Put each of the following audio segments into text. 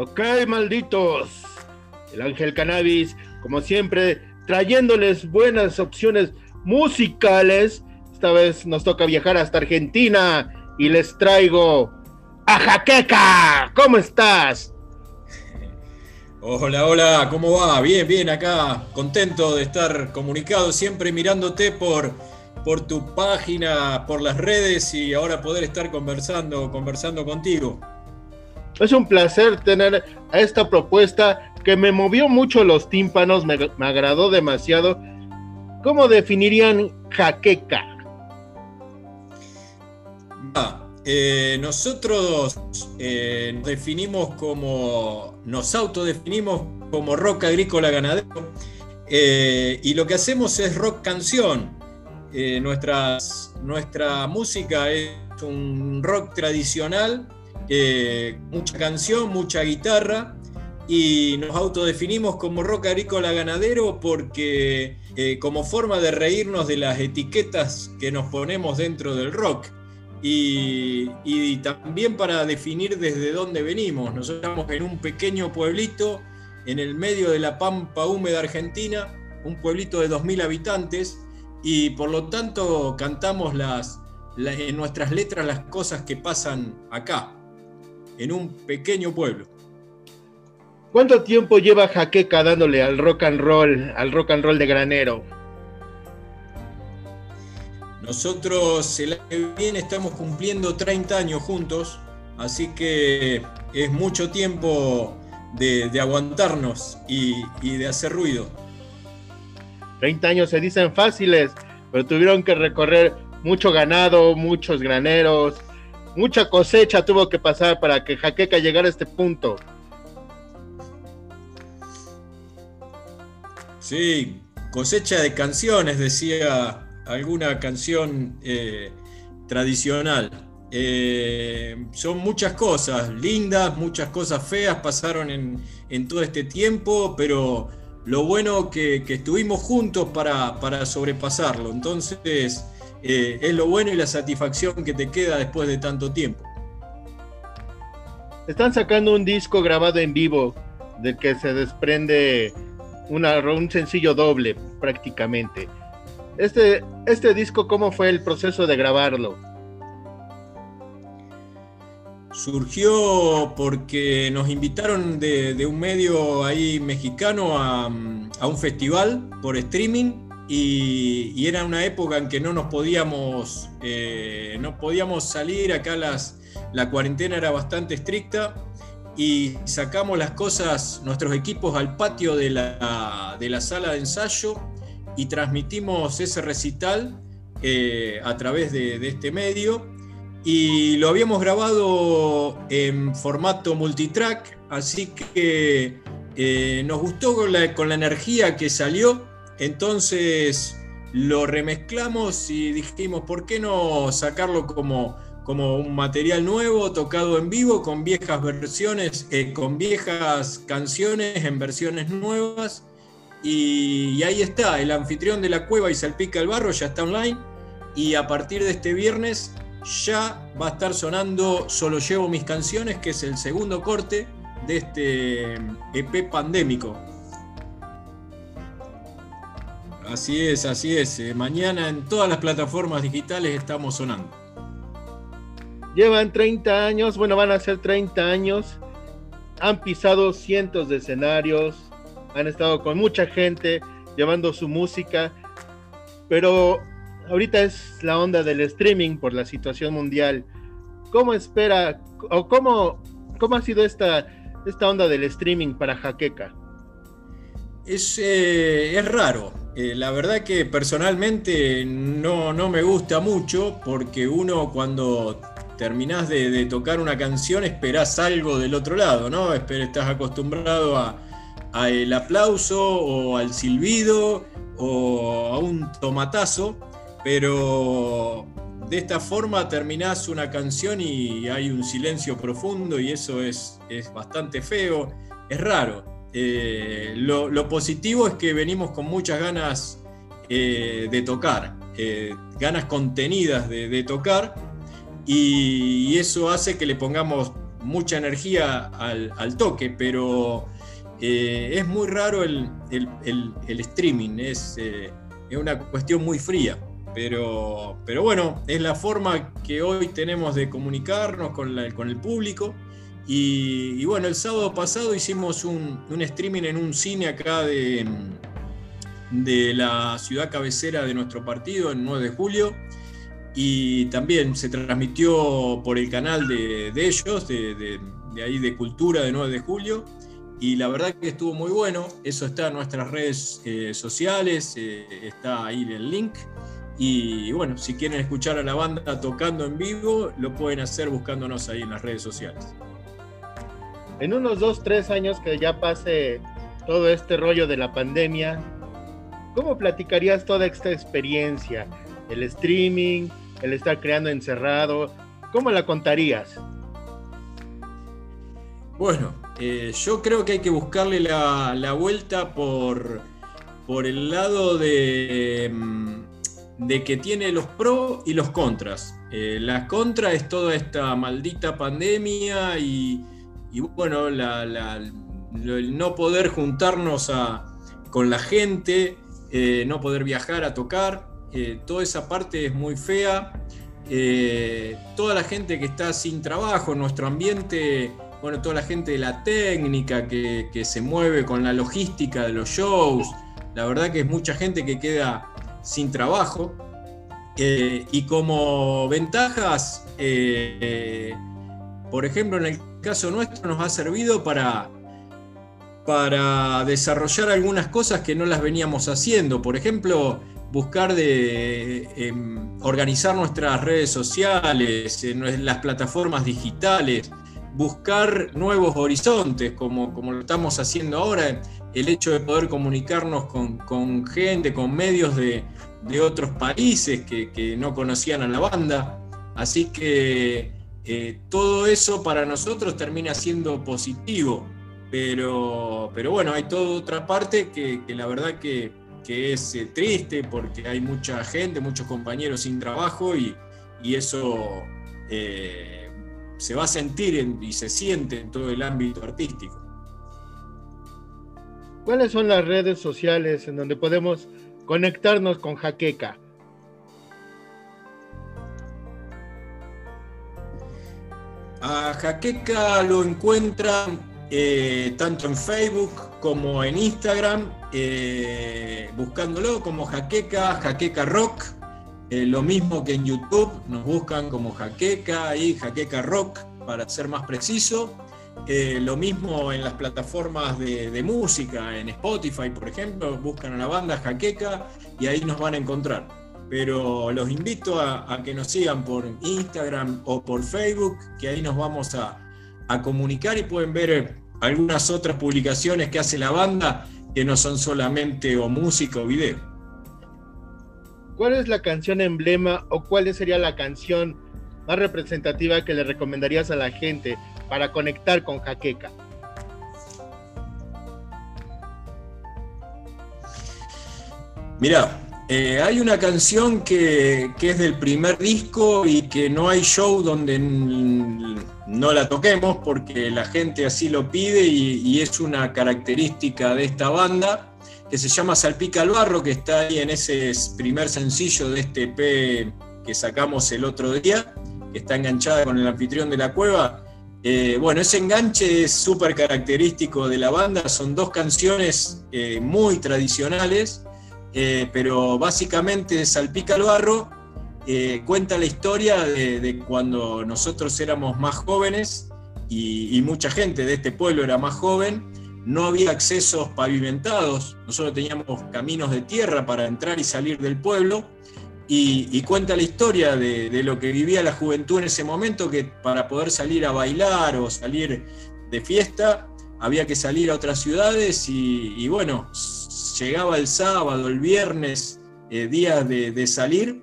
Ok, malditos. El Ángel Cannabis, como siempre, trayéndoles buenas opciones musicales. Esta vez nos toca viajar hasta Argentina y les traigo a Jaqueca. ¿Cómo estás? Hola, hola, ¿cómo va? Bien, bien, acá contento de estar comunicado, siempre mirándote por, por tu página, por las redes y ahora poder estar conversando, conversando contigo. Es un placer tener a esta propuesta que me movió mucho los tímpanos, me, agradó demasiado. ¿Cómo definirían jaqueca? Ah, eh, nosotros eh, nos definimos como, nos autodefinimos como rock agrícola ganadero eh, y lo que hacemos es rock canción. nuestras, nuestra música es un rock tradicional mucha canción, mucha guitarra y nos autodefinimos como rock agrícola ganadero porque eh, como forma de reírnos de las etiquetas que nos ponemos dentro del rock y, también para definir desde dónde venimos. Nosotros estamos en un pequeño pueblito en el medio de la pampa húmeda argentina, un pueblito de 2.000 habitantes y por lo tanto cantamos en nuestras letras las cosas que pasan acá en un pequeño pueblo. ¿Cuánto tiempo lleva Jaqueca dándole al rock and roll, al rock and roll de granero? Nosotros el año que viene estamos cumpliendo 30 años juntos, así que es mucho tiempo de, aguantarnos y, y de hacer ruido. 30 años se dicen fáciles, pero tuvieron que recorrer mucho ganado, muchos graneros, mucha cosecha tuvo que pasar para que Jaqueca llegara a este punto. Sí, cosecha de canciones, decía alguna canción eh, tradicional. Eh, son muchas cosas lindas, muchas cosas feas pasaron en, todo este tiempo, pero lo bueno que, que estuvimos juntos para, para sobrepasarlo. Entonces, eh, es lo bueno y la satisfacción que te queda después de tanto tiempo. Están sacando un disco grabado en vivo del que se desprende un sencillo doble prácticamente. Este, este disco, ¿cómo fue el proceso de grabarlo? Surgió porque nos invitaron de, un medio ahí mexicano a un festival por streaming y, era una época en que no nos podíamos, eh, no podíamos salir, acá las, la cuarentena era bastante estricta y sacamos las cosas, nuestros equipos al patio de la, de la sala de ensayo y transmitimos ese recital eh, a través de, este medio. Y lo habíamos grabado en formato multitrack, así que eh, nos gustó con la, con la energía que salió entonces lo remezclamos y dijimos, ¿por qué no sacarlo como, como un material nuevo, tocado en vivo, con viejas versiones, eh, con viejas canciones en versiones nuevas? Y, ahí está, el anfitrión de la cueva y salpica el barro ya está online. Y a partir de este viernes ya va a estar sonando Solo llevo mis canciones, que es el segundo corte de este EP pandémico. Así es, así es. Eh, mañana en todas las plataformas digitales estamos sonando. Llevan 30 años, bueno, van a ser 30 años. Han pisado cientos de escenarios, han estado con mucha gente llevando su música, pero ahorita es la onda del streaming por la situación mundial. ¿Cómo espera o cómo, cómo ha sido esta, esta onda del streaming para Jaqueca? Es, eh, es raro, eh, la verdad que personalmente no, me gusta mucho porque uno cuando terminás de, tocar una canción esperás algo del otro lado, ¿no? Estás acostumbrado a, el aplauso o al silbido o a un tomatazo, pero de esta forma terminás una canción y hay un silencio profundo y eso es, es bastante feo, es raro. Eh, lo, positivo es que venimos con muchas ganas eh, de tocar, eh, ganas contenidas de, tocar, y, eso hace que le pongamos mucha energía al, toque, pero es muy raro el, streaming, es, una cuestión muy fría. Pero, pero bueno, es la forma que hoy tenemos de comunicarnos con el público. Y, bueno, el sábado pasado hicimos un, un streaming en un cine acá de, de la ciudad cabecera de nuestro partido, en 9 de julio, y también se transmitió por el canal de, ellos, de, ahí de Cultura de 9 de julio, y la verdad que estuvo muy bueno, eso está en nuestras redes eh, sociales, eh, está ahí el link, y bueno, si quieren escuchar a la banda tocando en vivo, lo pueden hacer buscándonos ahí en las redes sociales. En unos dos, tres años que ya pase todo este rollo de la pandemia, ¿Cómo platicarías toda esta experiencia? El streaming, el estar creando encerrado, ¿cómo la contarías? Bueno, eh, yo creo que hay que buscarle la, vuelta por, por el lado de, mm, de que tiene los pros y los contras. Eh, la contra es toda esta maldita pandemia y, bueno, el no poder juntarnos con la gente, eh, no poder viajar a tocar, eh, toda esa parte es muy fea. Eh, toda la gente que está sin trabajo, nuestro ambiente, bueno, toda la gente de la técnica que, se mueve con la logística de los shows, la verdad que es mucha gente que queda sin trabajo. y como ventajas, por ejemplo, en el caso nuestro nos ha servido para para desarrollar algunas cosas que no las veníamos haciendo. Por ejemplo, buscar de em, organizar nuestras redes sociales, las plataformas digitales, buscar nuevos horizontes, como, como lo estamos haciendo ahora, el hecho de poder comunicarnos con, gente, con medios de, otros países que, no conocían a la banda. Así que eh, todo eso para nosotros termina siendo positivo. Pero, pero bueno, hay toda otra parte que, la verdad que, es eh, triste porque hay mucha gente, muchos compañeros sin trabajo y, eso eh, se va a sentir y se siente en todo el ámbito artístico. ¿Cuáles son las redes sociales en donde podemos conectarnos con Jaqueca? A Jaqueca lo encuentran eh, tanto en Facebook como en Instagram, eh, buscándolo como Jaqueca, Jaqueca Rock. Eh, lo mismo que en YouTube, nos buscan como Jaqueca y Jaqueca Rock, para ser más preciso. lo mismo en las plataformas de, música, en Spotify, por ejemplo, buscan a la banda Jaqueca y ahí nos van a encontrar. Pero los invito a, que nos sigan por Instagram o por Facebook, que ahí nos vamos a, a comunicar y pueden ver algunas otras publicaciones que hace la banda que no son solamente o música o video. ¿Cuál es la canción emblema o cuál sería la canción más representativa que le recomendarías a la gente para conectar con Jaqueca? Mira, eh, hay una canción que, es del primer disco y que no hay show donde no la toquemos porque la gente así lo pide y, es una característica de esta banda que se llama Salpica al Barro, que está ahí en ese primer sencillo de este EP que sacamos el otro día, que está enganchada con el anfitrión de la cueva. Eh, bueno, ese enganche es súper característico de la banda, son dos canciones eh, muy tradicionales eh, pero básicamente Salpica el Barro eh, cuenta la historia de, cuando nosotros éramos más jóvenes y, mucha gente de este pueblo era más joven, no había accesos pavimentados, nosotros teníamos caminos de tierra para entrar y salir del pueblo, y, cuenta la historia de, lo que vivía la juventud en ese momento, que para poder salir a bailar o salir de fiesta, había que salir a otras ciudades y bueno, llegaba el sábado, el viernes, eh, día de, salir,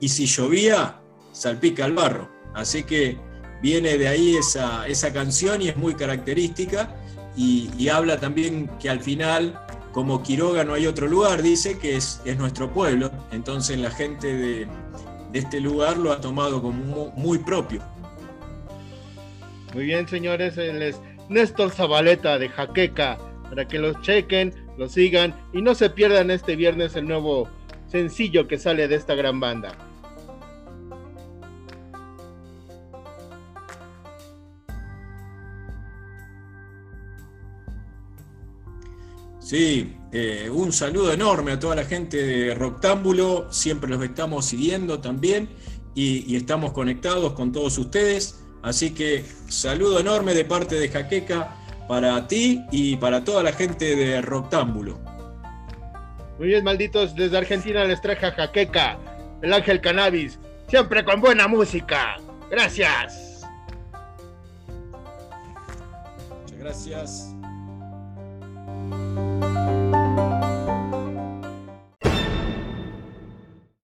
y si llovía, salpica el barro. Así que viene de ahí esa, esa canción y es muy característica, y, habla también que al final, como Quiroga no hay otro lugar, dice que es, es nuestro pueblo, entonces la gente de, este lugar lo ha tomado como muy propio. Muy bien, señores, él es Néstor Zabaleta de Jaqueca, para que los chequen, lo sigan. Y no se pierdan este viernes el nuevo sencillo que sale de esta gran banda. Sí, eh, un saludo enorme a toda la gente de Roctámbulo, siempre los estamos siguiendo también y, estamos conectados con todos ustedes, así que saludo enorme de parte de Jaqueca para ti y para toda la gente de Roctámbulo. Muy bien, malditos, desde Argentina les traje a Jaqueca, el ángel cannabis, siempre con buena música. Gracias. Muchas gracias.